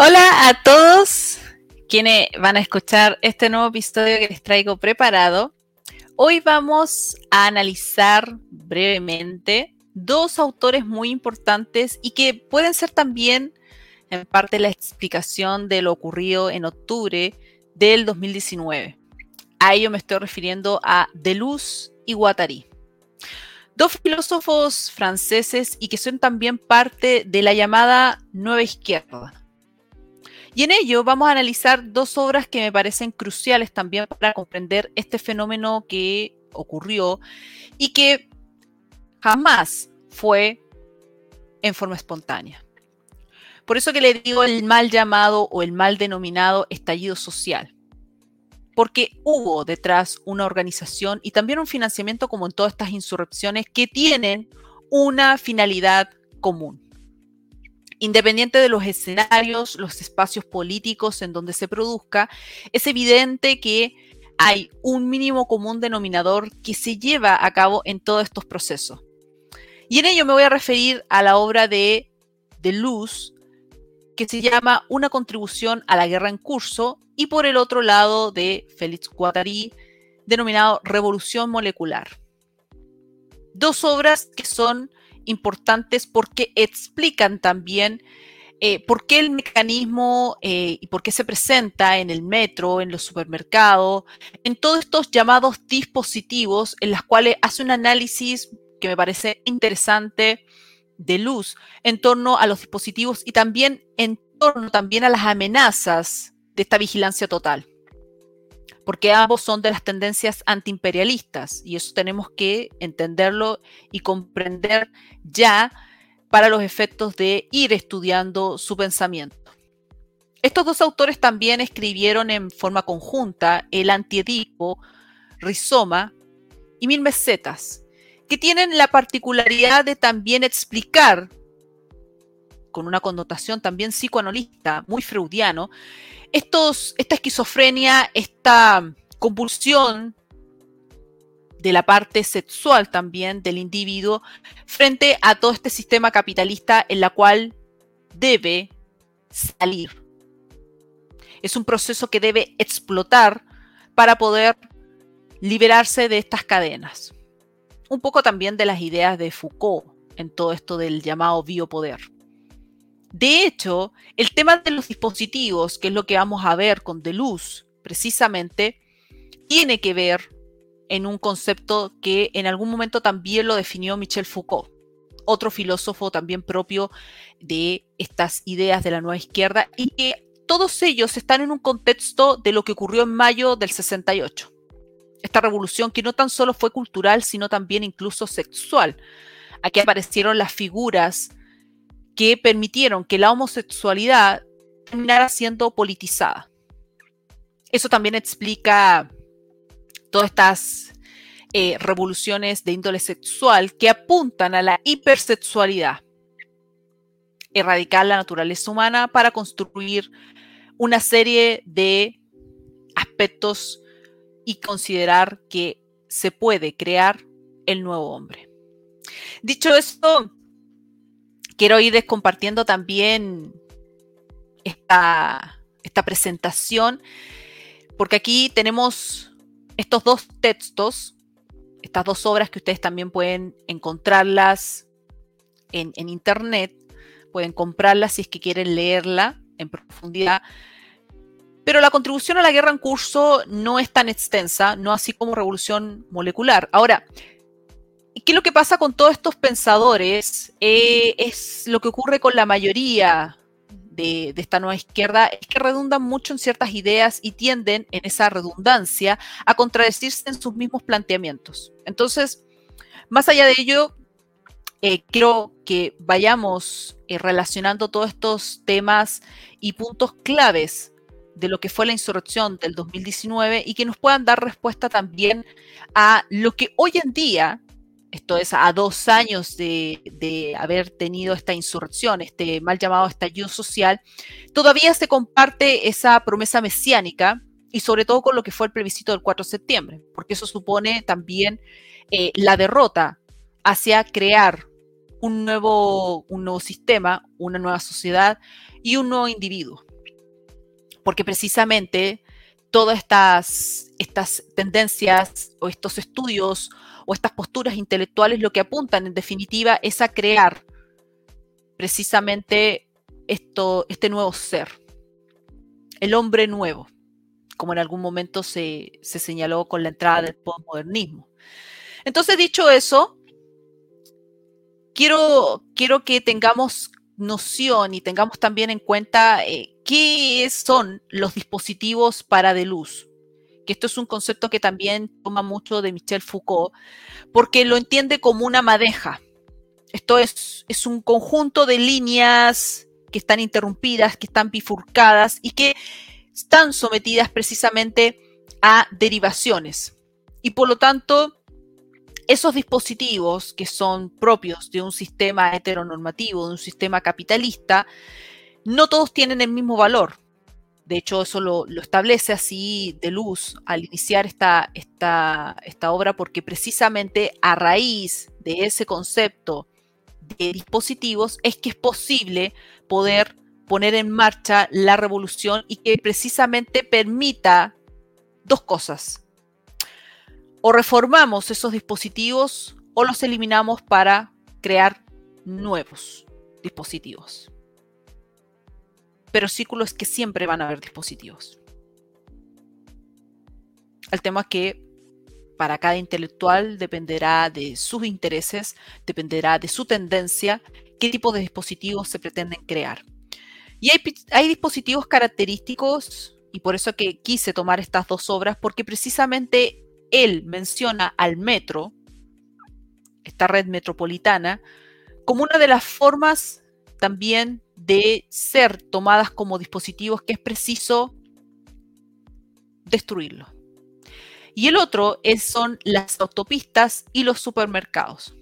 Hola a todos quienes van a escuchar este nuevo episodio que les traigo preparado. Hoy vamos a analizar brevemente dos autores muy importantes y que pueden ser también en parte la explicación de lo ocurrido en octubre del 2019. A ello me estoy refiriendo a Deleuze y Guattari. Dos filósofos franceses y que son también parte de la llamada Nueva Izquierda. Y en ello vamos a analizar dos obras que me parecen cruciales también para comprender este fenómeno que ocurrió y que jamás fue en forma espontánea. Por eso que le digo el mal llamado o el mal denominado estallido social. Porque hubo detrás una organización y también un financiamiento como en todas estas insurrecciones que tienen una finalidad común. Independiente de los escenarios, los espacios políticos en donde se produzca, es evidente que hay un mínimo común denominador que se lleva a cabo en todos estos procesos. Y en ello me voy a referir a la obra de, de Luz, que se llama Una contribución a la guerra en curso, y por el otro lado de Félix Guattari, denominado Revolución Molecular. Dos obras que son importantes porque explican también eh, por qué el mecanismo eh, y por qué se presenta en el metro, en los supermercados, en todos estos llamados dispositivos en los cuales hace un análisis que me parece interesante de luz en torno a los dispositivos y también en torno también a las amenazas de esta vigilancia total. Porque ambos son de las tendencias antiimperialistas y eso tenemos que entenderlo y comprender ya para los efectos de ir estudiando su pensamiento. Estos dos autores también escribieron en forma conjunta el Antiedipo, Rizoma y Mil Mesetas, que tienen la particularidad de también explicar, con una connotación también psicoanalista, muy freudiano, esta esquizofrenia, esta compulsión de la parte sexual también del individuo frente a todo este sistema capitalista en la cual debe salir. Es un proceso que debe explotar para poder liberarse de estas cadenas un poco también de las ideas de Foucault en todo esto del llamado biopoder. De hecho, el tema de los dispositivos, que es lo que vamos a ver con Deleuze, precisamente, tiene que ver en un concepto que en algún momento también lo definió Michel Foucault, otro filósofo también propio de estas ideas de la nueva izquierda, y que todos ellos están en un contexto de lo que ocurrió en mayo del 68 esta revolución que no tan solo fue cultural, sino también incluso sexual. Aquí aparecieron las figuras que permitieron que la homosexualidad terminara siendo politizada. Eso también explica todas estas eh, revoluciones de índole sexual que apuntan a la hipersexualidad, erradicar la naturaleza humana para construir una serie de aspectos y considerar que se puede crear el nuevo hombre. Dicho esto, quiero ir compartiendo también esta, esta presentación, porque aquí tenemos estos dos textos, estas dos obras que ustedes también pueden encontrarlas en, en internet, pueden comprarlas si es que quieren leerla en profundidad. Pero la contribución a la guerra en curso no es tan extensa, no así como revolución molecular. Ahora, ¿qué es lo que pasa con todos estos pensadores? Eh, es lo que ocurre con la mayoría de, esta nueva izquierda, es que redundan mucho en ciertas ideas y tienden en esa redundancia a contradecirse en sus mismos planteamientos. Entonces, más allá de ello, eh, quiero que vayamos eh, relacionando todos estos temas y puntos claves de lo que fue la insurrección del 2019 y que nos puedan dar respuesta también a lo que hoy en día, esto es a dos años de, haber tenido esta insurrección, este mal llamado estallido social, todavía se comparte esa promesa mesiánica y sobre todo con lo que fue el plebiscito del 4 de septiembre, porque eso supone también eh, la derrota hacia crear un nuevo, un nuevo sistema, una nueva sociedad y un nuevo individuo. Porque precisamente todas estas, estas tendencias o estos estudios o estas posturas intelectuales lo que apuntan en definitiva es a crear precisamente esto, este nuevo ser, el hombre nuevo, como en algún momento se, se señaló con la entrada del postmodernismo. Entonces, dicho eso, quiero, quiero que tengamos noción y tengamos también en cuenta eh, qué son los dispositivos para de luz. Que esto es un concepto que también toma mucho de Michel Foucault, porque lo entiende como una madeja. Esto es, es un conjunto de líneas que están interrumpidas, que están bifurcadas y que están sometidas precisamente a derivaciones. Y por lo tanto, esos dispositivos que son propios de un sistema heteronormativo, de un sistema capitalista, no todos tienen el mismo valor. De hecho, eso lo, establece así de luz al iniciar esta, esta, esta obra, porque precisamente a raíz de ese concepto de dispositivos es que es posible poder poner en marcha la revolución y que precisamente permita dos cosas o reformamos esos dispositivos o los eliminamos para crear nuevos dispositivos. Pero círculo es que siempre van a haber dispositivos. El tema es que para cada intelectual dependerá de sus intereses, dependerá de su tendencia, qué tipo de dispositivos se pretenden crear. Y hay, hay dispositivos característicos, y por eso que quise tomar estas dos obras, porque precisamente él menciona al metro, esta red metropolitana, como una de las formas también de ser tomadas como dispositivos que es preciso destruirlo. Y el otro es, son las autopistas y los supermercados.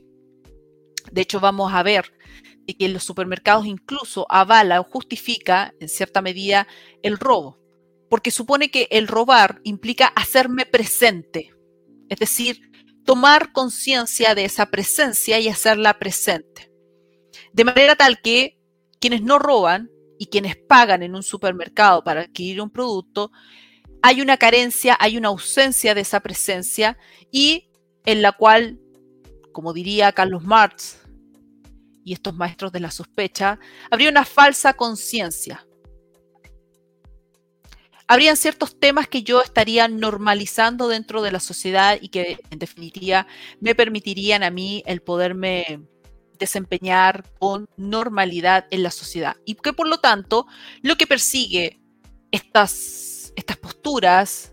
De hecho, vamos a ver que los supermercados incluso avala o justifica en cierta medida el robo, porque supone que el robar implica hacerme presente, es decir, tomar conciencia de esa presencia y hacerla presente. De manera tal que quienes no roban y quienes pagan en un supermercado para adquirir un producto, hay una carencia, hay una ausencia de esa presencia y en la cual, como diría Carlos Marx y estos maestros de la sospecha, habría una falsa conciencia, habrían ciertos temas que yo estaría normalizando dentro de la sociedad y que en definitiva me permitirían a mí el poderme desempeñar con normalidad en la sociedad y que por lo tanto lo que persigue estas, estas posturas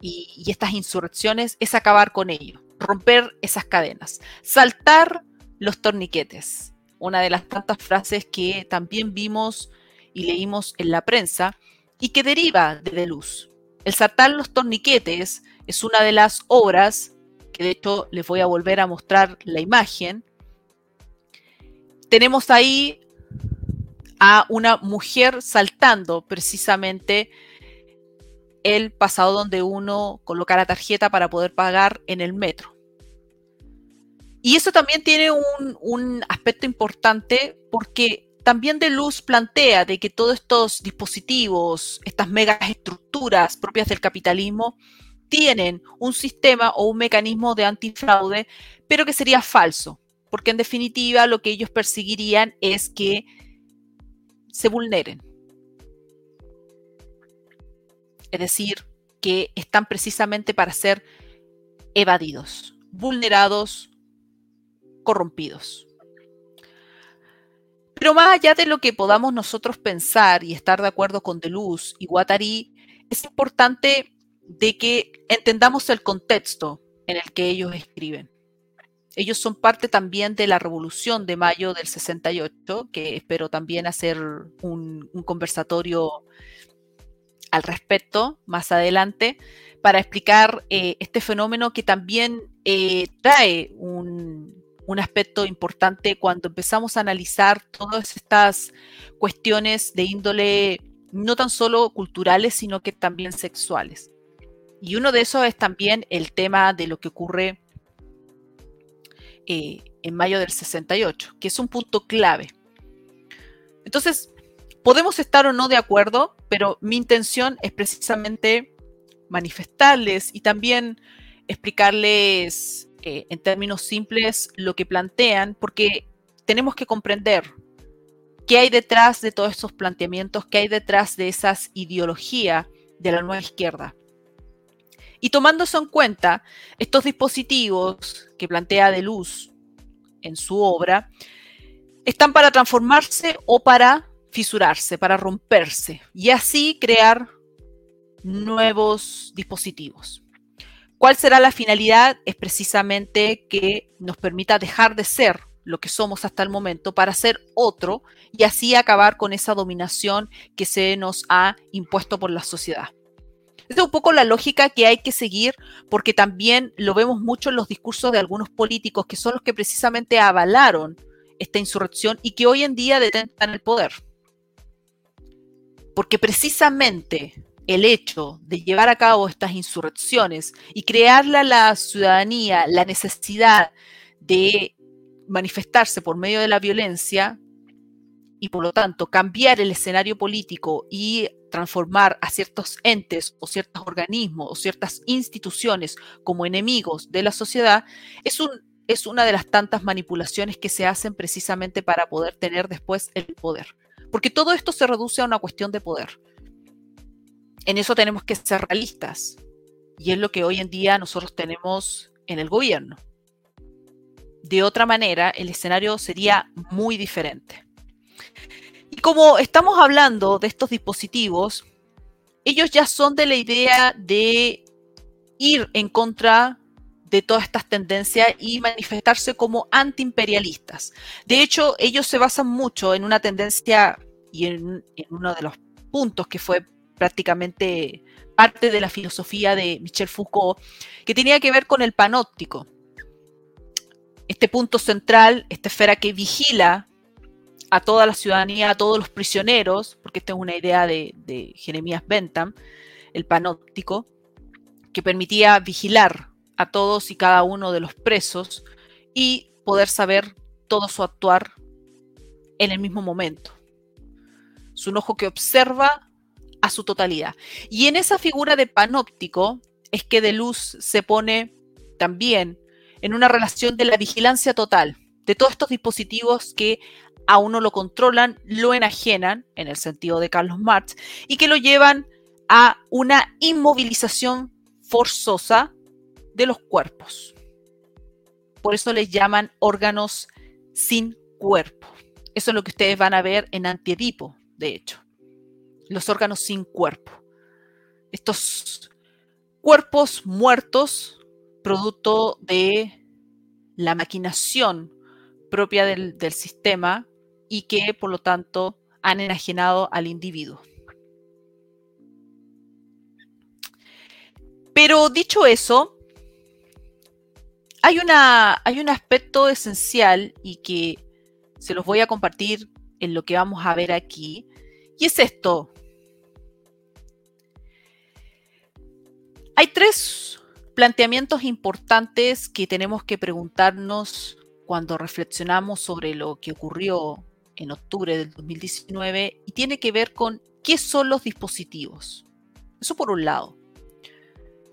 y, y estas insurrecciones es acabar con ello, romper esas cadenas, saltar los torniquetes. Una de las tantas frases que también vimos y leímos en la prensa y que deriva de Deluz. El saltar los torniquetes es una de las obras, que de hecho les voy a volver a mostrar la imagen. Tenemos ahí a una mujer saltando precisamente el pasado donde uno coloca la tarjeta para poder pagar en el metro. Y eso también tiene un, aspecto importante porque también de luz plantea de que todos estos dispositivos, estas estructuras propias del capitalismo, tienen un sistema o un mecanismo de antifraude, pero que sería falso, porque en definitiva lo que ellos perseguirían es que se vulneren. Es decir, que están precisamente para ser evadidos, vulnerados, corrompidos. Pero más allá de lo que podamos nosotros pensar y estar de acuerdo con Deluz y Guattari, es importante de que entendamos el contexto en el que ellos escriben. Ellos son parte también de la revolución de mayo del 68, que espero también hacer un, conversatorio al respecto más adelante para explicar eh, este fenómeno que también eh, trae un, un aspecto importante cuando empezamos a analizar todas estas cuestiones de índole no tan solo culturales, sino que también sexuales. Y uno de esos es también el tema de lo que ocurre eh, en mayo del 68, que es un punto clave. Entonces, podemos estar o no de acuerdo, pero mi intención es precisamente manifestarles y también explicarles eh, en términos simples lo que plantean, porque tenemos que comprender qué hay detrás de todos esos planteamientos, qué hay detrás de esas ideologías de la nueva izquierda. Y tomando en cuenta, estos dispositivos que plantea De Luz en su obra están para transformarse o para fisurarse, para romperse y así crear nuevos dispositivos. ¿Cuál será la finalidad? Es precisamente que nos permita dejar de ser lo que somos hasta el momento para ser otro y así acabar con esa dominación que se nos ha impuesto por la sociedad. Es un poco la lógica que hay que seguir porque también lo vemos mucho en los discursos de algunos políticos que son los que precisamente avalaron esta insurrección y que hoy en día detentan el poder. Porque precisamente el hecho de llevar a cabo estas insurrecciones y crearle a la ciudadanía la necesidad de manifestarse por medio de la violencia y por lo tanto cambiar el escenario político y transformar a ciertos entes o ciertos organismos o ciertas instituciones como enemigos de la sociedad es, es una de las tantas manipulaciones que se hacen precisamente para poder tener después el poder. Porque todo esto se reduce a una cuestión de poder. En eso tenemos que ser realistas. Y es lo que hoy en día nosotros tenemos en el gobierno. De otra manera, el escenario sería muy diferente. Y como estamos hablando de estos dispositivos, ellos ya son de la idea de ir en contra de todas estas tendencias y manifestarse como antiimperialistas. De hecho, ellos se basan mucho en una tendencia y en, uno de los puntos que fue prácticamente parte de la filosofía de Michel Foucault, que tenía que ver con el panóptico este punto central, esta esfera que vigila a toda la ciudadanía, a todos los prisioneros, porque esta es una idea de, Jeremías Bentham, el panóptico, que permitía vigilar a todos y cada uno de los presos y poder saber todo su actuar en el mismo momento. Es un ojo que observa a su totalidad. Y en esa figura de panóptico es que de luz se pone también en una relación de la vigilancia total de todos estos dispositivos que a uno lo controlan, lo enajenan, en el sentido de Carlos Marx, y que lo llevan a una inmovilización forzosa de los cuerpos. Por eso les llaman órganos sin cuerpo. Eso es lo que ustedes van a ver en Antiedipo, de hecho. Los órganos sin cuerpo. Estos cuerpos muertos producto de la maquinación propia del, sistema y que por lo tanto han enajenado al individuo. Pero dicho eso, hay, una, hay un aspecto esencial y que se los voy a compartir en lo que vamos a ver aquí, y es esto. Hay tres planteamientos importantes que tenemos que preguntarnos cuando reflexionamos sobre lo que ocurrió en octubre del 2019 y tiene que ver con qué son los dispositivos. Eso por un lado.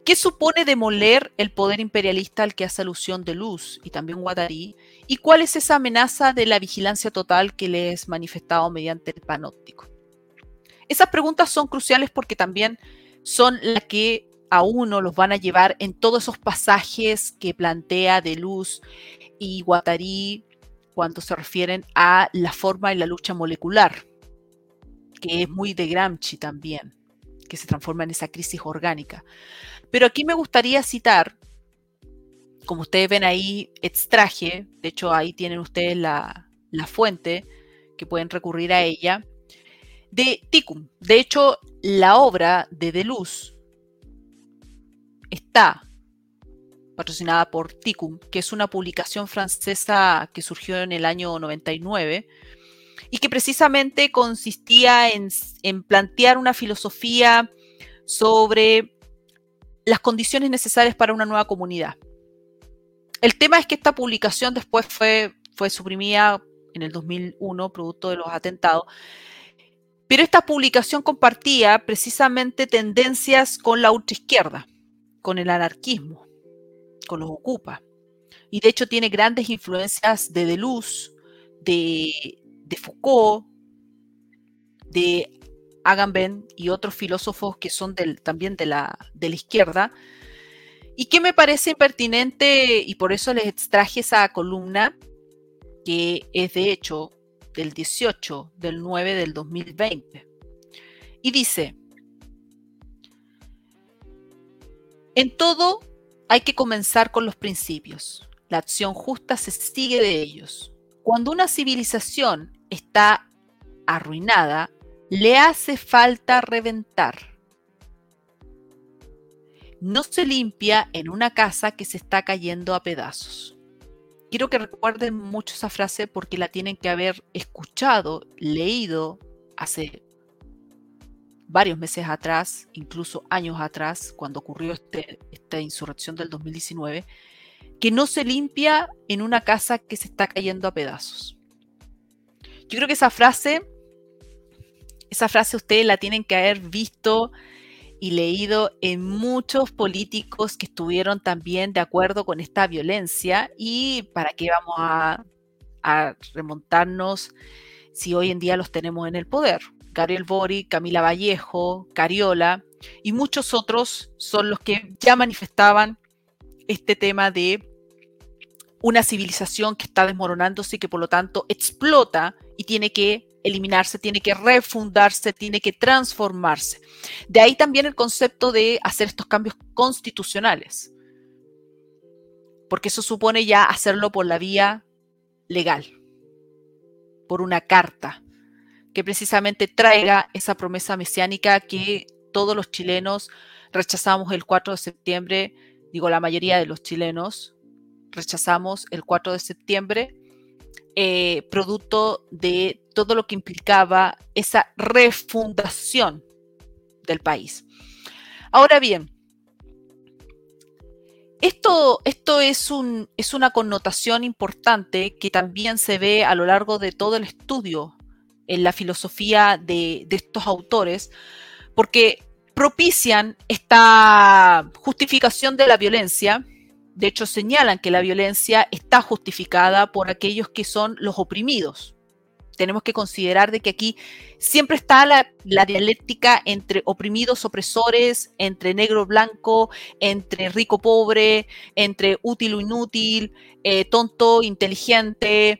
¿Qué supone demoler el poder imperialista al que hace alusión de Luz y también Guattari? ¿Y cuál es esa amenaza de la vigilancia total que le es manifestado mediante el panóptico? Esas preguntas son cruciales porque también son las que a uno los van a llevar en todos esos pasajes que plantea De Luz y Guattari cuando se refieren a la forma y la lucha molecular, que es muy de Gramsci también, que se transforma en esa crisis orgánica. Pero aquí me gustaría citar, como ustedes ven ahí, extraje, de hecho ahí tienen ustedes la, la fuente, que pueden recurrir a ella, de Ticum. De hecho, la obra de Deleuze está patrocinada por Ticum, que es una publicación francesa que surgió en el año 99 y que precisamente consistía en, plantear una filosofía sobre las condiciones necesarias para una nueva comunidad. el tema es que esta publicación después fue, fue suprimida en el 2001, producto de los atentados. Pero esta publicación compartía precisamente tendencias con la ultraizquierda, con el anarquismo, los ocupa. Y de hecho tiene grandes influencias de Deleuze, de, Foucault, de Agamben y otros filósofos que son también de la, izquierda, y que me parece impertinente, y por eso les extraje esa columna, que es de hecho del 18 del 9 del 2020. Y dice, en todo hay que comenzar con los principios. La acción justa se sigue de ellos. Cuando una civilización está arruinada, le hace falta reventar. No se limpia en una casa que se está cayendo a pedazos. Quiero que recuerden mucho esa frase porque la tienen que haber escuchado, leído hace varios meses atrás, incluso años atrás, cuando ocurrió este, esta insurrección del 2019, que no se limpia en una casa que se está cayendo a pedazos. Yo creo que esa frase esa frase ustedes la tienen que haber visto y leído en muchos políticos que estuvieron también de acuerdo con esta violencia y para qué vamos a, remontarnos si hoy en día los tenemos en el poder. Gabriel Bori, Camila Vallejo, Cariola y muchos otros son los que ya manifestaban este tema de una civilización que está desmoronándose y que por lo tanto explota y tiene que eliminarse, tiene que refundarse, tiene que transformarse. De ahí también el concepto de hacer estos cambios constitucionales, porque eso supone ya hacerlo por la vía legal, por una carta, que precisamente traiga esa promesa mesiánica que todos los chilenos rechazamos el 4 de septiembre, digo la mayoría de los chilenos rechazamos el 4 de septiembre eh, producto de todo lo que implicaba esa refundación del país. Ahora bien, esto, esto es, un, es, una connotación importante que también se ve a lo largo de todo el estudio en la filosofía de, estos autores, porque propician esta justificación de la violencia de hecho, señalan que la violencia está justificada por aquellos que son los oprimidos. Tenemos que considerar de que aquí siempre está la, dialéctica entre oprimidos, opresores, entre negro, blanco, entre rico, pobre, entre útil o inútil, eh, tonto, inteligente.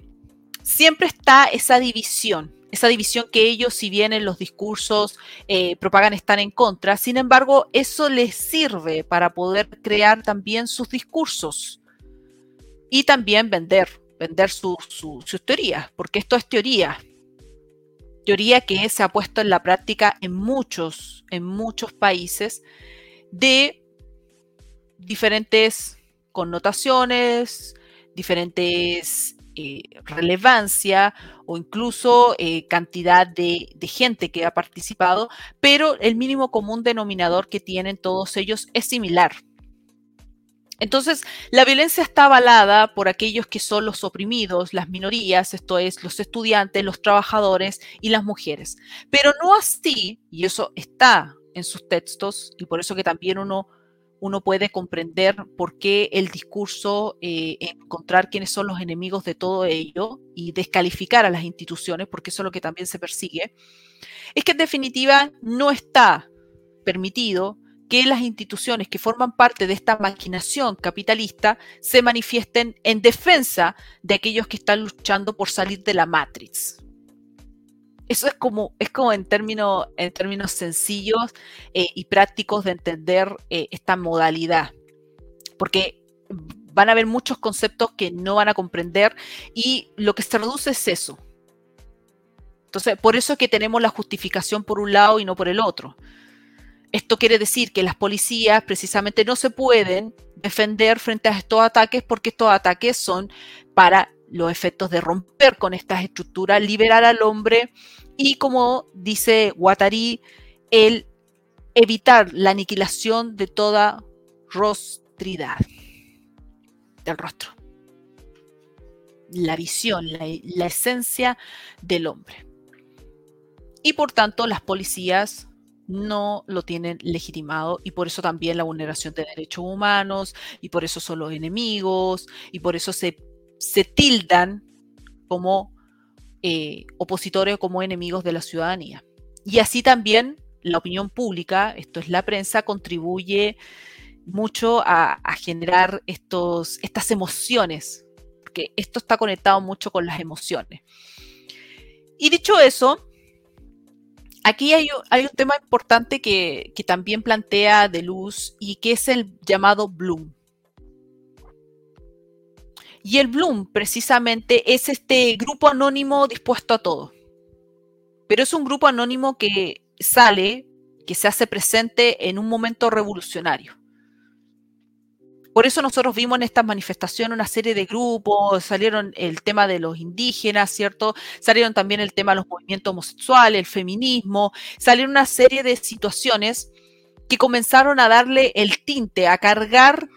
Siempre está esa división esa división que ellos, si bien en los discursos eh, propagan, están en contra. Sin embargo, eso les sirve para poder crear también sus discursos y también vender, vender sus teorías, porque esto es teoría. Teoría que se ha puesto en la práctica en muchos, en muchos países de diferentes connotaciones, diferentes eh, relevancia o incluso eh, cantidad de, gente que ha participado, pero el mínimo común denominador que tienen todos ellos es similar. Entonces, la violencia está avalada por aquellos que son los oprimidos, las minorías, esto es, los estudiantes, los trabajadores y las mujeres. Pero no así, y eso está en sus textos, y por eso que también uno uno puede comprender por qué el discurso, eh, encontrar quiénes son los enemigos de todo ello y descalificar a las instituciones, porque eso es lo que también se persigue, es que en definitiva no está permitido que las instituciones que forman parte de esta maquinación capitalista se manifiesten en defensa de aquellos que están luchando por salir de la matrix. Eso es como, es como en, términos, en términos sencillos eh, y prácticos de entender eh, esta modalidad. Porque van a haber muchos conceptos que no van a comprender y lo que se reduce es eso. Entonces, por eso es que tenemos la justificación por un lado y no por el otro. Esto quiere decir que las policías precisamente no se pueden defender frente a estos ataques porque estos ataques son para los efectos de romper con estas estructuras, liberar al hombre y, como dice Guattari, el evitar la aniquilación de toda rostridad del rostro. la visión, la, esencia del hombre. Y por tanto, las policías no lo tienen legitimado y por eso también la vulneración de derechos humanos y por eso son los enemigos y por eso se, se tildan como eh, opositores o como enemigos de la ciudadanía. Y así también la opinión pública, esto es la prensa, contribuye mucho a, generar estos, estas emociones, porque esto está conectado mucho con las emociones. Y dicho eso, aquí hay, un tema importante que, que, también plantea De Luz y que es el llamado Bloom. Y el Bloom precisamente es este grupo anónimo dispuesto a todo. Pero es un grupo anónimo que sale, que se hace presente en un momento revolucionario. Por eso nosotros vimos en estas manifestaciones una serie de grupos, salieron el tema de los indígenas, ¿cierto? Salieron también el tema de los movimientos homosexuales, el feminismo, salieron una serie de situaciones que comenzaron a darle el tinte, a cargar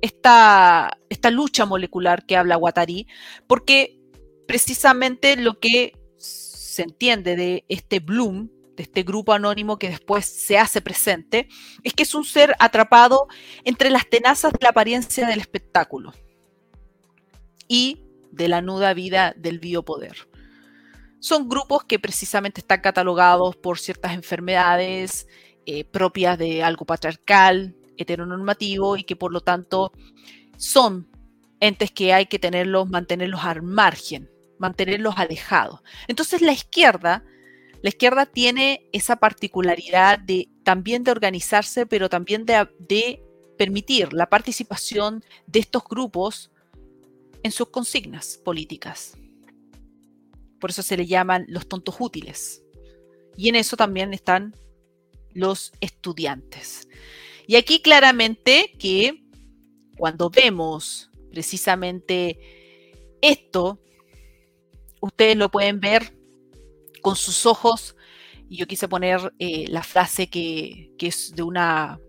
esta, lucha molecular que habla Guattari, porque precisamente lo que se entiende de este Bloom, de este grupo anónimo que después se hace presente, es que es un ser atrapado entre las tenazas de la apariencia del espectáculo y de la nuda vida del biopoder. Son grupos que precisamente están catalogados por ciertas enfermedades eh, propias de algo patriarcal, heteronormativo y que por lo tanto son entes que hay que tenerlos, mantenerlos al margen, mantenerlos alejados. Entonces la izquierda la izquierda tiene esa particularidad de también de organizarse, pero también de, permitir la participación de estos grupos en sus consignas políticas. Por eso se le llaman los tontos útiles. Y en eso también están los estudiantes. Y aquí claramente que cuando vemos precisamente esto, ustedes lo pueden ver con sus ojos, y yo quise poner eh, la frase que, es de una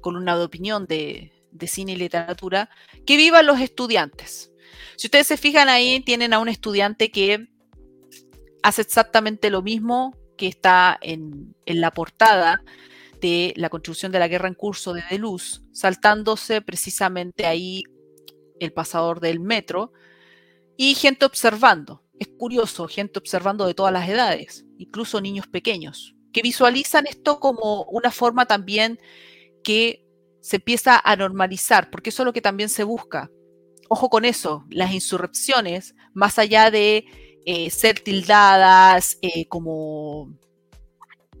columna de opinión de, cine y literatura, que vivan los estudiantes. Si ustedes se fijan ahí, tienen a un estudiante que hace exactamente lo mismo que está en, en la portada de la construcción de la guerra en curso de Deluz, saltándose precisamente ahí el pasador del metro y gente observando es curioso, gente observando de todas las edades, incluso niños pequeños, que visualizan esto como una forma también que se empieza a normalizar, porque eso es lo que también se busca. Ojo con eso, las insurrecciones, más allá de eh, ser tildadas eh, como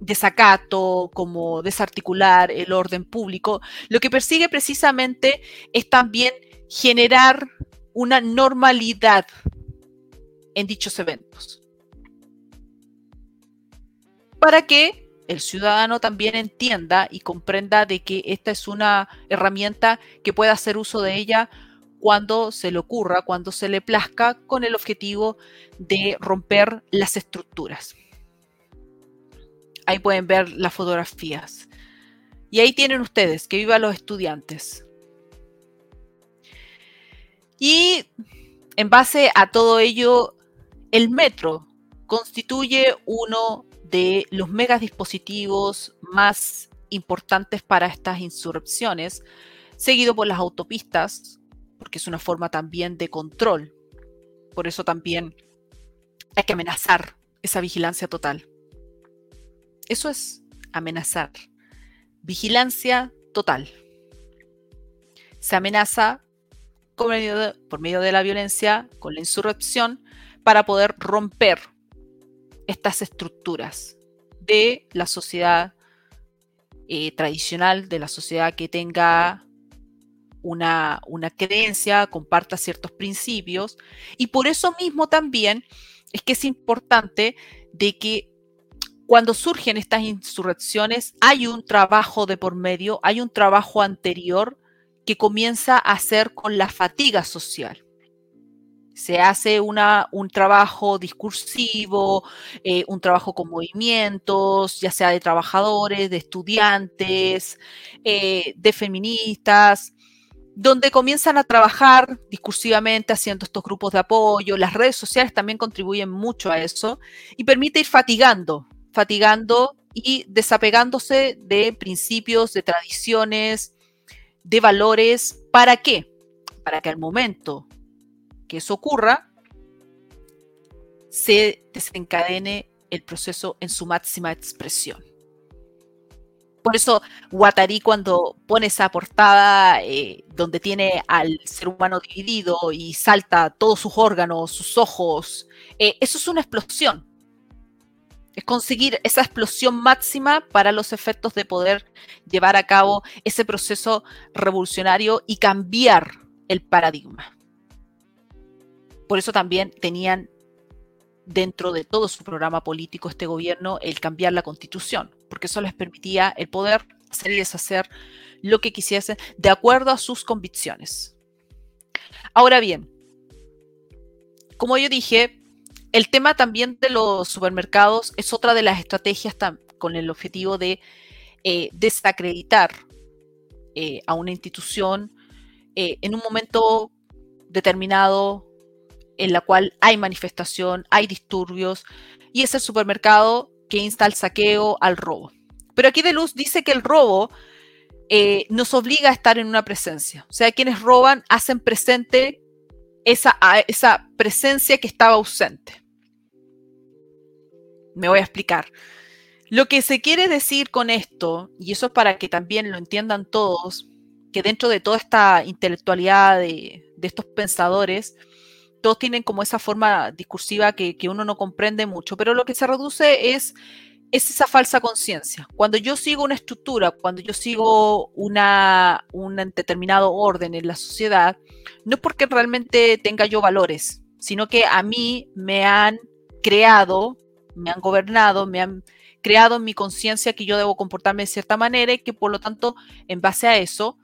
desacato, como desarticular el orden público, lo que persigue precisamente es también generar una normalidad en dichos eventos. Para que el ciudadano también entienda y comprenda de que esta es una herramienta que puede hacer uso de ella cuando se le ocurra, cuando se le plazca, con el objetivo de romper las estructuras. Ahí pueden ver las fotografías. Y ahí tienen ustedes, que vivan los estudiantes. Y en base a todo ello, el metro constituye uno de los megadispositivos más importantes para estas insurrecciones, seguido por las autopistas, porque es una forma también de control. Por eso también hay que amenazar esa vigilancia total. Eso es amenazar. Vigilancia total. Se amenaza por medio de la violencia, con la insurrección, para poder romper estas estructuras de la sociedad eh, tradicional, de la sociedad que tenga una, una, creencia, comparta ciertos principios. Y por eso mismo también es que es importante de que cuando surgen estas insurrecciones hay un trabajo de por medio, hay un trabajo anterior que comienza a hacer con la fatiga social se hace un trabajo discursivo, eh, un trabajo con movimientos, ya sea de trabajadores, de estudiantes, eh, de feministas, donde comienzan a trabajar discursivamente haciendo estos grupos de apoyo. Las redes sociales también contribuyen mucho a eso y permite ir fatigando, fatigando y desapegándose de principios, de tradiciones, de valores. ¿Para qué? Para que al momento que eso ocurra, se desencadene el proceso en su máxima expresión. Por eso Guattari cuando pone esa portada eh, donde tiene al ser humano dividido y salta todos sus órganos, sus ojos, eh, eso es una explosión. Es conseguir esa explosión máxima para los efectos de poder llevar a cabo ese proceso revolucionario y cambiar el paradigma. Por eso también tenían dentro de todo su programa político este gobierno el cambiar la constitución, porque eso les permitía el poder hacer y deshacer lo que quisiesen de acuerdo a sus convicciones. Ahora bien, como yo dije, el tema también de los supermercados es otra de las estrategias con el objetivo de eh, desacreditar eh, a una institución eh, en un momento determinado en la cual hay manifestación, hay disturbios, y es el supermercado que insta al saqueo, al robo. Pero aquí De Luz dice que el robo nos obliga a estar en una presencia. O sea, quienes roban hacen presente esa presencia que estaba ausente. Me voy a explicar. Lo que se quiere decir con esto, y eso es para que también lo entiendan todos, que dentro de toda esta intelectualidad de, de estos pensadores, todos tienen como esa forma discursiva que, uno no comprende mucho, pero lo que se reduce es, es esa falsa conciencia. Cuando yo sigo una estructura, cuando yo sigo una, un determinado orden en la sociedad, no es porque realmente tenga yo valores, sino que a mí me han creado, me han gobernado, me han creado en mi conciencia que yo debo comportarme de cierta manera y que por lo tanto, en base a eso,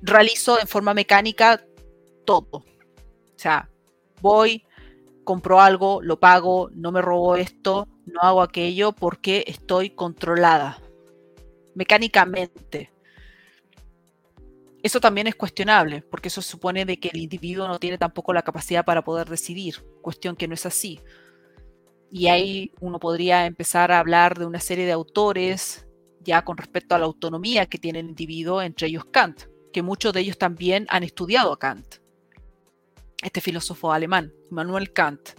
realizo en forma mecánica todo. O sea, voy, compro algo, lo pago, no me robo esto, no hago aquello porque estoy controlada mecánicamente. Eso también es cuestionable, porque eso supone de que el individuo no tiene tampoco la capacidad para poder decidir, cuestión que no es así. Y ahí uno podría empezar a hablar de una serie de autores ya con respecto a la autonomía que tiene el individuo, entre ellos Kant, que muchos de ellos también han estudiado a Kant este filósofo alemán, Immanuel Kant.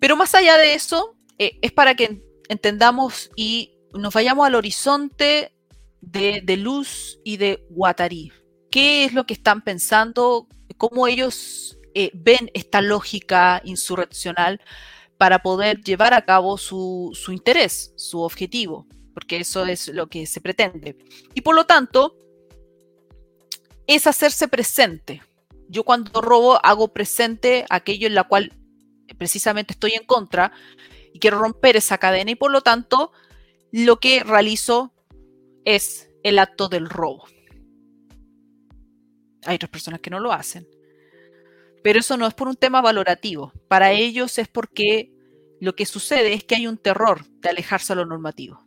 Pero más allá de eso, eh, es para que entendamos y nos vayamos al horizonte de, Luz y de Guattari. ¿Qué es lo que están pensando? ¿Cómo ellos eh, ven esta lógica insurreccional para poder llevar a cabo su, interés, su objetivo? Porque eso es lo que se pretende. Y por lo tanto, es hacerse presente yo cuando robo hago presente aquello en la cual precisamente estoy en contra y quiero romper esa cadena y por lo tanto lo que realizo es el acto del robo. Hay otras personas que no lo hacen. Pero eso no es por un tema valorativo. Para ellos es porque lo que sucede es que hay un terror de alejarse a lo normativo.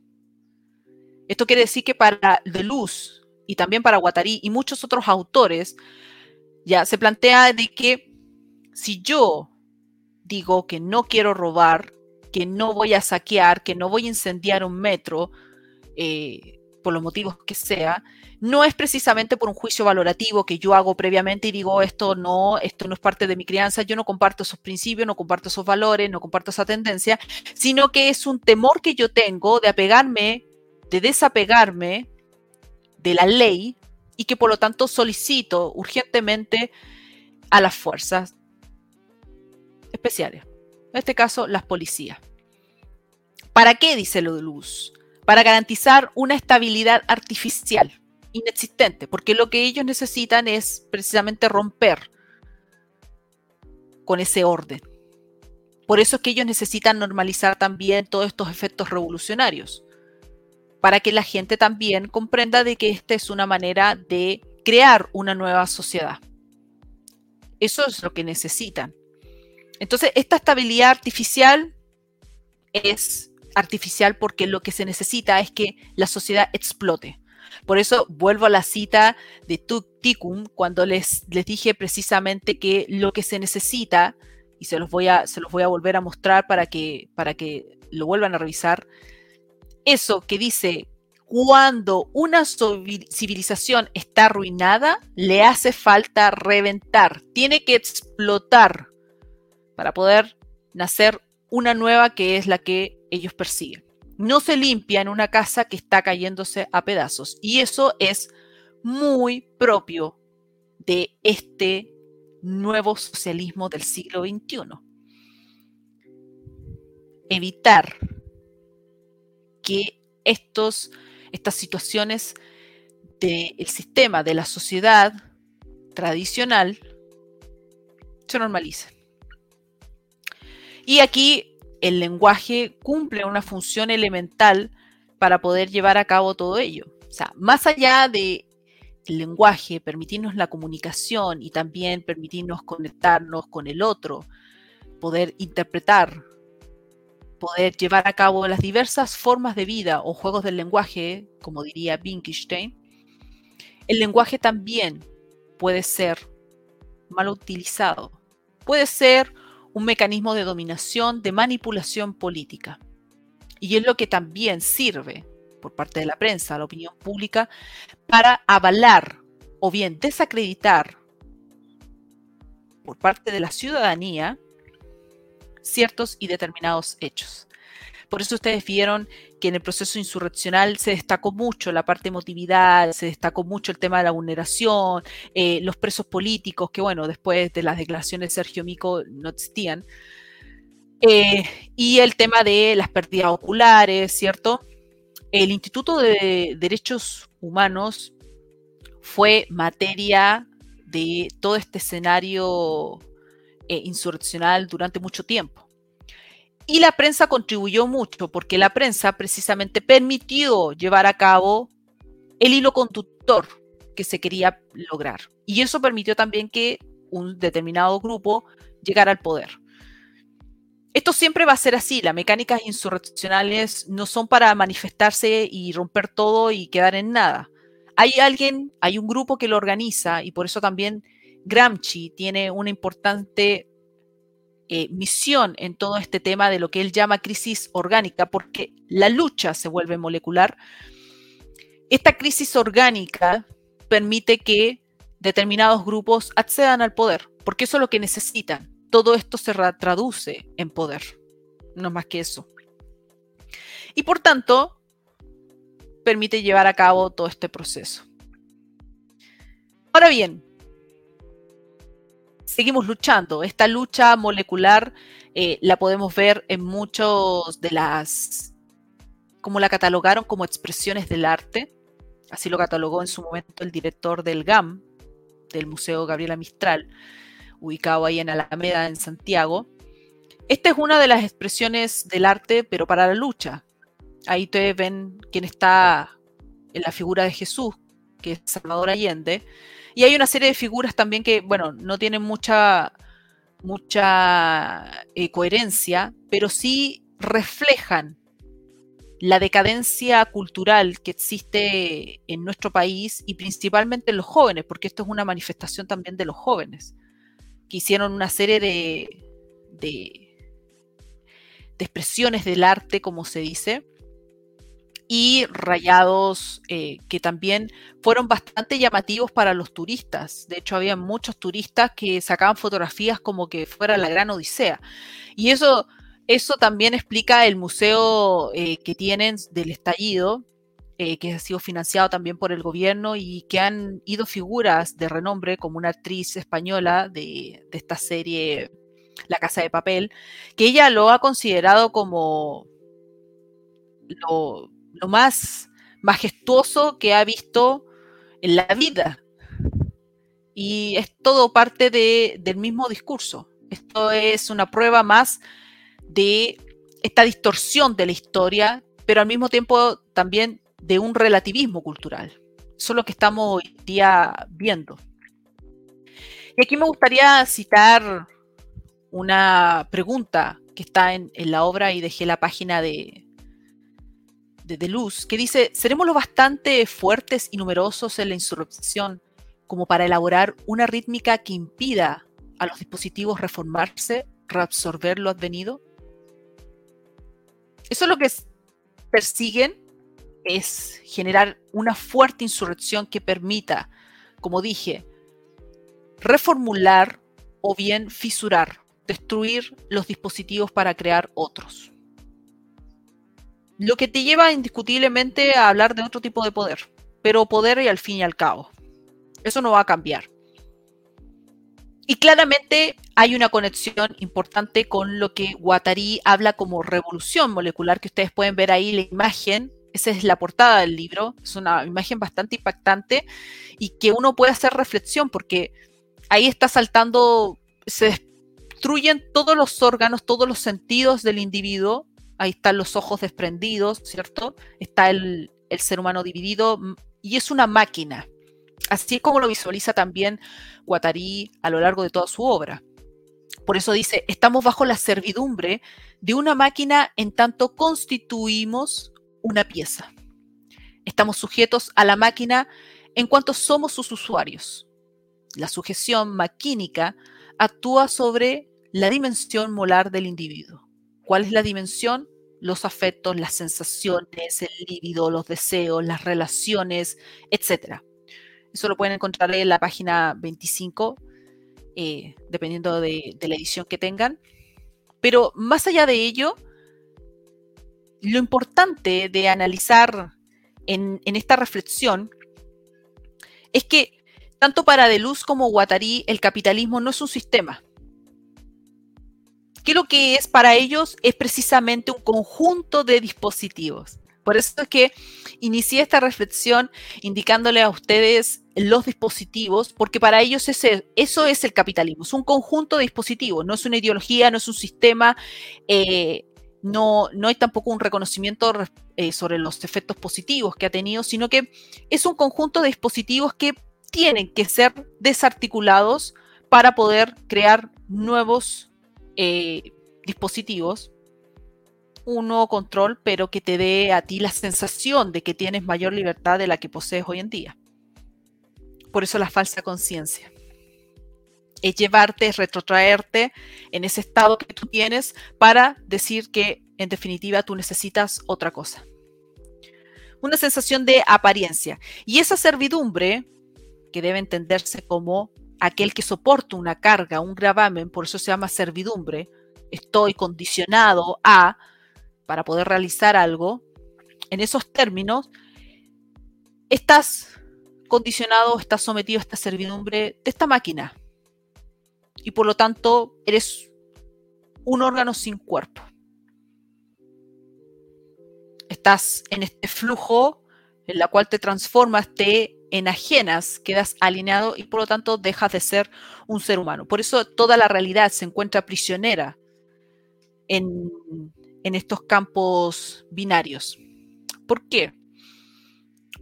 Esto quiere decir que para Deleuze y también para Guattari y muchos otros autores, ya se plantea de que si yo digo que no quiero robar, que no voy a saquear, que no voy a incendiar un metro, eh, por los motivos que sea, no es precisamente por un juicio valorativo que yo hago previamente y digo esto no, esto no es parte de mi crianza, yo no comparto esos principios, no comparto esos valores, no comparto esa tendencia, sino que es un temor que yo tengo de apegarme, de desapegarme de la ley y que por lo tanto solicito urgentemente a las fuerzas especiales, en este caso las policías. ¿Para qué? Dice lo de Luz. Para garantizar una estabilidad artificial inexistente, porque lo que ellos necesitan es precisamente romper con ese orden. Por eso es que ellos necesitan normalizar también todos estos efectos revolucionarios para que la gente también comprenda de que esta es una manera de crear una nueva sociedad. Eso es lo que necesitan. Entonces, esta estabilidad artificial es artificial porque lo que se necesita es que la sociedad explote. Por eso vuelvo a la cita de Ticum cuando les, les dije precisamente que lo que se necesita, y se los voy a, se los voy a volver a mostrar para que, para que lo vuelvan a revisar, eso que dice cuando una civilización está arruinada, le hace falta reventar, tiene que explotar para poder nacer una nueva que es la que ellos persiguen. No se limpia en una casa que está cayéndose a pedazos y eso es muy propio de este nuevo socialismo del siglo XXI. Evitar que estos estas situaciones del sistema, de la sociedad tradicional, se normalicen. Y aquí el lenguaje cumple una función elemental para poder llevar a cabo todo ello. O sea, más allá de lenguaje, permitirnos la comunicación y también permitirnos conectarnos con el otro, poder interpretar poder llevar a cabo las diversas formas de vida o juegos del lenguaje, como diría Wittgenstein, el lenguaje también puede ser mal utilizado. Puede ser un mecanismo de dominación, de manipulación política. Y es lo que también sirve por parte de la prensa, la opinión pública, para avalar o bien desacreditar por parte de la ciudadanía ciertos y determinados hechos. Por eso ustedes vieron que en el proceso insurreccional se destacó mucho la parte emotividad, se destacó mucho el tema de la vulneración, eh, los presos políticos, que bueno, después de las declaraciones de Sergio Mico no existían, eh, y el tema de las pérdidas oculares, ¿cierto? El Instituto de Derechos Humanos fue materia de todo este escenario eh, insurreccional durante mucho tiempo. Y la prensa contribuyó mucho porque la prensa precisamente permitió llevar a cabo el hilo conductor que se quería lograr. Y eso permitió también que un determinado grupo llegara al poder. Esto siempre va a ser así. Las mecánicas insurreccionales no son para manifestarse y romper todo y quedar en nada. Hay alguien, hay un grupo que lo organiza y por eso también Gramsci tiene una importante eh, misión en todo este tema de lo que él llama crisis orgánica, porque la lucha se vuelve molecular. Esta crisis orgánica permite que determinados grupos accedan al poder, porque eso es lo que necesitan. Todo esto se traduce en poder, no más que eso. Y por tanto, permite llevar a cabo todo este proceso. Ahora bien, seguimos luchando. Esta lucha molecular eh, la podemos ver en muchos de las, como la catalogaron como expresiones del arte. Así lo catalogó en su momento el director del GAM, del Museo Gabriela Mistral, ubicado ahí en Alameda, en Santiago. Esta es una de las expresiones del arte, pero para la lucha. Ahí ustedes ven quién está en la figura de Jesús, que es Salvador Allende. Y hay una serie de figuras también que, bueno, no tienen mucha, mucha eh, coherencia, pero sí reflejan la decadencia cultural que existe en nuestro país y principalmente en los jóvenes, porque esto es una manifestación también de los jóvenes, que hicieron una serie de, de, de expresiones del arte, como se dice, y rayados eh, que también fueron bastante llamativos para los turistas. De hecho, había muchos turistas que sacaban fotografías como que fuera la gran odisea. Y eso, eso también explica el museo eh, que tienen del estallido, eh, que ha sido financiado también por el gobierno y que han ido figuras de renombre como una actriz española de, de esta serie La Casa de Papel, que ella lo ha considerado como lo, lo más majestuoso que ha visto en la vida. Y es todo parte del mismo discurso. Esto es una prueba más de esta distorsión de la historia, pero al mismo tiempo también de un relativismo cultural. Eso es lo que estamos hoy día viendo. Y aquí me gustaría citar una pregunta que está en, en la obra y dejé la página de, de, luz que dice, seremos lo bastante fuertes y numerosos en la insurrección como para elaborar una rítmica que impida a los dispositivos reformarse, reabsorber lo advenido. Eso es lo que persiguen, es generar una fuerte insurrección que permita, como dije, reformular o bien fisurar, destruir los dispositivos para crear otros. Lo que te lleva indiscutiblemente a hablar de otro tipo de poder, pero poder y al fin y al cabo. Eso no va a cambiar. Y claramente hay una conexión importante con lo que Guattari habla como revolución molecular, que ustedes pueden ver ahí la imagen. Esa es la portada del libro. Es una imagen bastante impactante y que uno puede hacer reflexión porque ahí está saltando, se destruyen todos los órganos, todos los sentidos del individuo ahí están los ojos desprendidos, ¿cierto? Está el, ser humano dividido y es una máquina. Así es como lo visualiza también Guattari a lo largo de toda su obra. Por eso dice, estamos bajo la servidumbre de una máquina en tanto constituimos una pieza. Estamos sujetos a la máquina en cuanto somos sus usuarios. La sujeción maquínica actúa sobre la dimensión molar del individuo. ¿Cuál es la dimensión? los afectos, las sensaciones, el líbido, los deseos, las relaciones, etc. Eso lo pueden encontrar en la página 25, eh, dependiendo de, la edición que tengan. Pero más allá de ello, lo importante de analizar en, en esta reflexión es que tanto para Deleuze como Guattari el capitalismo no es un sistema, que lo que es para ellos es precisamente un conjunto de dispositivos. Por eso es que inicié esta reflexión indicándole a ustedes los dispositivos, porque para ellos ese, eso es el capitalismo, es un conjunto de dispositivos, no es una ideología, no es un sistema, eh, no, no hay tampoco un reconocimiento eh, sobre los efectos positivos que ha tenido, sino que es un conjunto de dispositivos que tienen que ser desarticulados para poder crear nuevos eh, dispositivos un nuevo control, pero que te dé a ti la sensación de que tienes mayor libertad de la que posees hoy en día. Por eso la falsa conciencia. Es llevarte, es retrotraerte en ese estado que tú tienes para decir que en definitiva tú necesitas otra cosa. Una sensación de apariencia. Y esa servidumbre, que debe entenderse como aquel que soporta una carga, un gravamen, por eso se llama servidumbre, estoy condicionado a, para poder realizar algo, en esos términos, estás condicionado, estás sometido a esta servidumbre de esta máquina. Y por lo tanto, eres un órgano sin cuerpo. Estás en este flujo en la cual te transformas, te enajenas, quedas alineado y por lo tanto dejas de ser un ser humano. Por eso toda la realidad se encuentra prisionera en, estos campos binarios. ¿Por qué?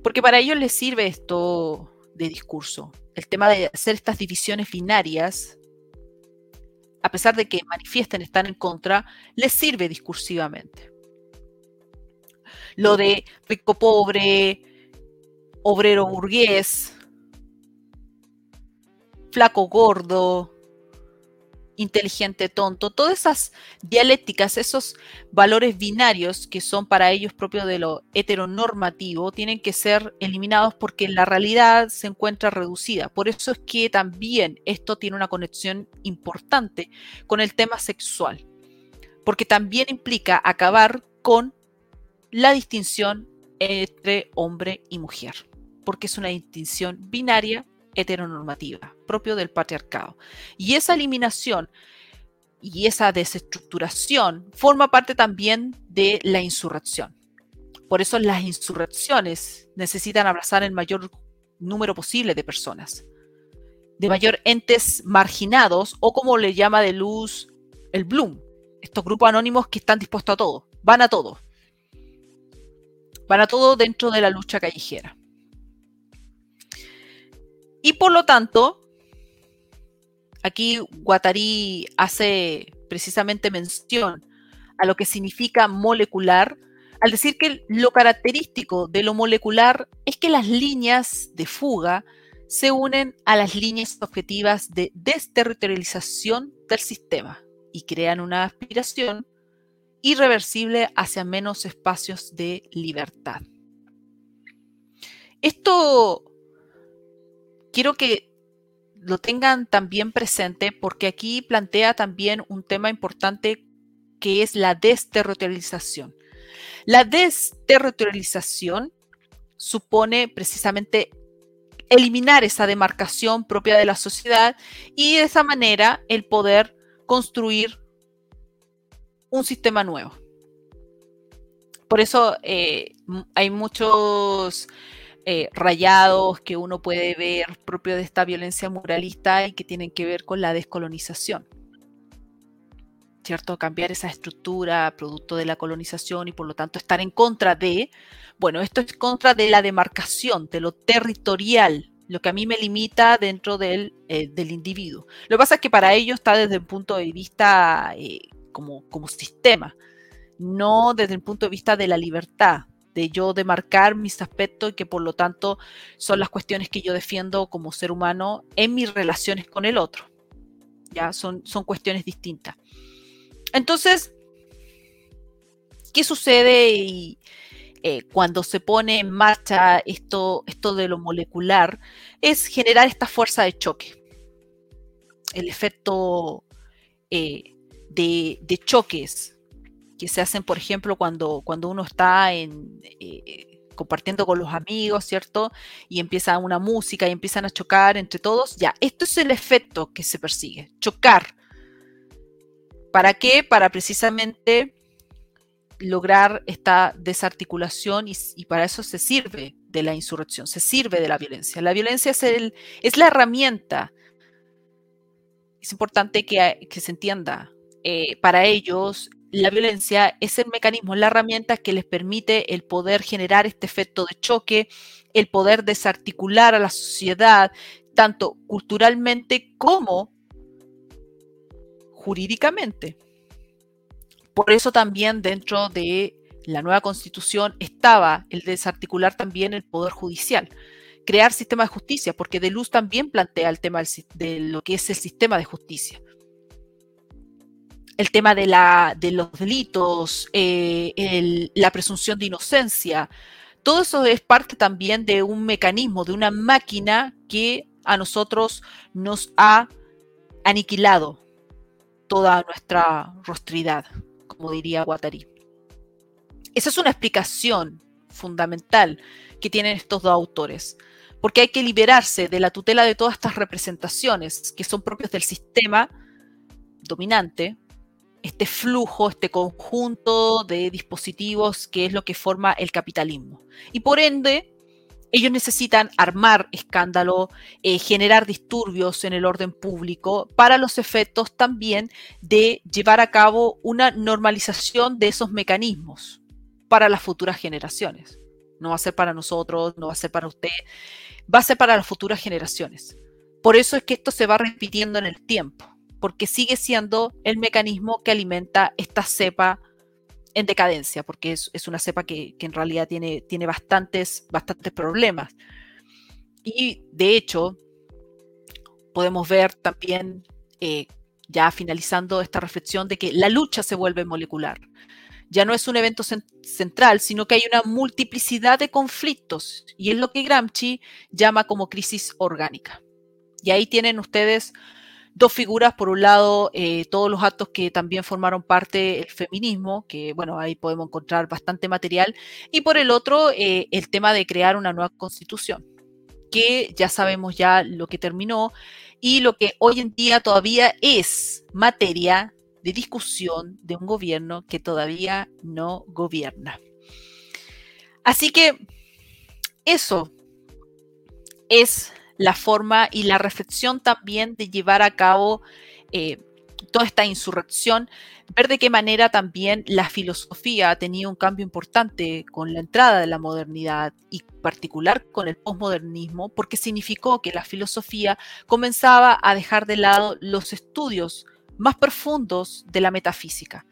Porque para ellos les sirve esto de discurso. El tema de hacer estas divisiones binarias, a pesar de que manifiesten estar en contra, les sirve discursivamente. Lo de rico pobre, obrero burgués, flaco gordo, inteligente tonto, todas esas dialécticas, esos valores binarios que son para ellos propios de lo heteronormativo, tienen que ser eliminados porque la realidad se encuentra reducida. Por eso es que también esto tiene una conexión importante con el tema sexual, porque también implica acabar con la distinción entre hombre y mujer porque es una distinción binaria heteronormativa, propio del patriarcado. Y esa eliminación y esa desestructuración forma parte también de la insurrección. Por eso las insurrecciones necesitan abrazar el mayor número posible de personas, de mayor entes marginados o como le llama de luz el Bloom, estos grupos anónimos que están dispuestos a todo, van a todo, van a todo dentro de la lucha callejera. Y por lo tanto, aquí Guattari hace precisamente mención a lo que significa molecular, al decir que lo característico de lo molecular es que las líneas de fuga se unen a las líneas objetivas de desterritorialización del sistema y crean una aspiración irreversible hacia menos espacios de libertad. Esto quiero que lo tengan también presente porque aquí plantea también un tema importante que es la desterritorialización. La desterritorialización supone precisamente eliminar esa demarcación propia de la sociedad y de esa manera el poder construir un sistema nuevo. Por eso eh, hay muchos eh, rayados que uno puede ver propio de esta violencia muralista y que tienen que ver con la descolonización. ¿Cierto? Cambiar esa estructura producto de la colonización y por lo tanto estar en contra de, bueno, esto es contra de la demarcación, de lo territorial, lo que a mí me limita dentro del, eh, del individuo. Lo que pasa es que para ellos está desde el punto de vista como, como sistema, no desde el punto de vista de la libertad, de yo demarcar mis aspectos y que por lo tanto son las cuestiones que yo defiendo como ser humano en mis relaciones con el otro. Ya son, son cuestiones distintas. Entonces, ¿qué sucede y, eh, cuando se pone en marcha esto, esto de lo molecular? Es generar esta fuerza de choque. El efecto eh, de, choques que se hacen, por ejemplo, cuando, cuando uno está en, eh, compartiendo con los amigos, ¿cierto? Y empieza una música y empiezan a chocar entre todos. Ya, esto es el efecto que se persigue, chocar. ¿Para qué? Para precisamente lograr esta desarticulación y, para eso se sirve de la insurrección, se sirve de la violencia. La violencia es, el, es la herramienta. Es importante que, que se entienda eh, para ellos la violencia es el mecanismo, la herramienta que les permite el poder generar este efecto de choque, el poder desarticular a la sociedad, tanto culturalmente como jurídicamente. Por eso también dentro de la nueva constitución estaba el desarticular también el poder judicial, crear sistema de justicia, porque De Luz también plantea el tema de lo que es el sistema de justicia el tema de, los delitos, eh, la presunción de inocencia. Todo eso es parte también de un mecanismo, de una máquina que a nosotros nos ha aniquilado toda nuestra rostridad, como diría Guattari. Esa es una explicación fundamental que tienen estos dos autores, porque hay que liberarse de la tutela de todas estas representaciones que son propias del sistema dominante, este flujo, este conjunto de dispositivos que es lo que forma el capitalismo. Y por ende, ellos necesitan armar escándalo, eh, generar disturbios en el orden público para los efectos también de llevar a cabo una normalización de esos mecanismos para las futuras generaciones. No va a ser para nosotros, no va a ser para usted, va a ser para las futuras generaciones. Por eso es que esto se va repitiendo en el tiempo porque sigue siendo el mecanismo que alimenta esta cepa en decadencia, porque es, una cepa que, en realidad tiene, tiene bastantes, bastantes problemas. Y de hecho, podemos ver también, eh, ya finalizando esta reflexión, de que la lucha se vuelve molecular. Ya no es un evento central, sino que hay una multiplicidad de conflictos, y es lo que Gramsci llama como crisis orgánica. Y ahí tienen ustedes dos figuras, por un lado, eh, todos los actos que también formaron parte del feminismo, que bueno, ahí podemos encontrar bastante material, y por el otro, eh, el tema de crear una nueva constitución, que ya sabemos ya lo que terminó y lo que hoy en día todavía es materia de discusión de un gobierno que todavía no gobierna. Así que eso es la forma y la reflexión también de llevar a cabo eh, toda esta insurrección, ver de qué manera también la filosofía ha tenido un cambio importante con la entrada de la modernidad y particular con el posmodernismo, porque significó que la filosofía comenzaba a dejar de lado los estudios más profundos de la metafísica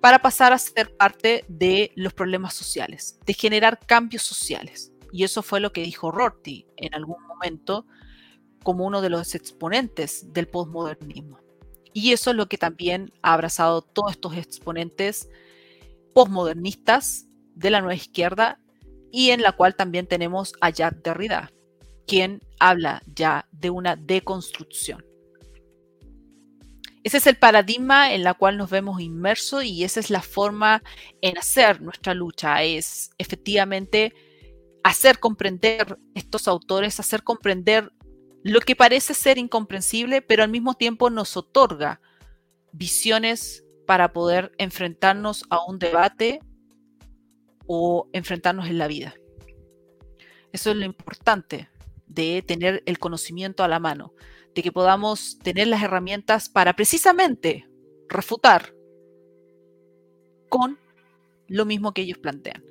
para pasar a ser parte de los problemas sociales, de generar cambios sociales. Y eso fue lo que dijo Rorty en algún momento como uno de los exponentes del postmodernismo. Y eso es lo que también ha abrazado todos estos exponentes postmodernistas de la nueva izquierda y en la cual también tenemos a Jacques Derrida, quien habla ya de una deconstrucción. Ese es el paradigma en la cual nos vemos inmersos y esa es la forma en hacer nuestra lucha, es efectivamente hacer comprender estos autores, hacer comprender lo que parece ser incomprensible, pero al mismo tiempo nos otorga visiones para poder enfrentarnos a un debate o enfrentarnos en la vida. Eso es lo importante de tener el conocimiento a la mano, de que podamos tener las herramientas para precisamente refutar con lo mismo que ellos plantean.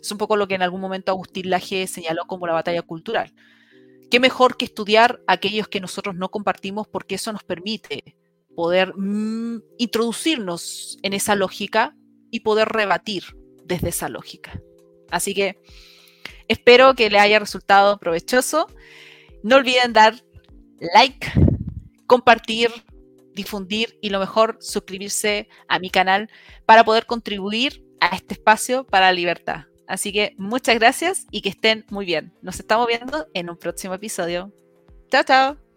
Es un poco lo que en algún momento Agustín Laje señaló como la batalla cultural. ¿Qué mejor que estudiar aquellos que nosotros no compartimos porque eso nos permite poder mm, introducirnos en esa lógica y poder rebatir desde esa lógica. Así que espero que les haya resultado provechoso. No olviden dar like, compartir, difundir y lo mejor suscribirse a mi canal para poder contribuir a este espacio para la libertad. Así que muchas gracias y que estén muy bien. Nos estamos viendo en un próximo episodio. Chao, chao.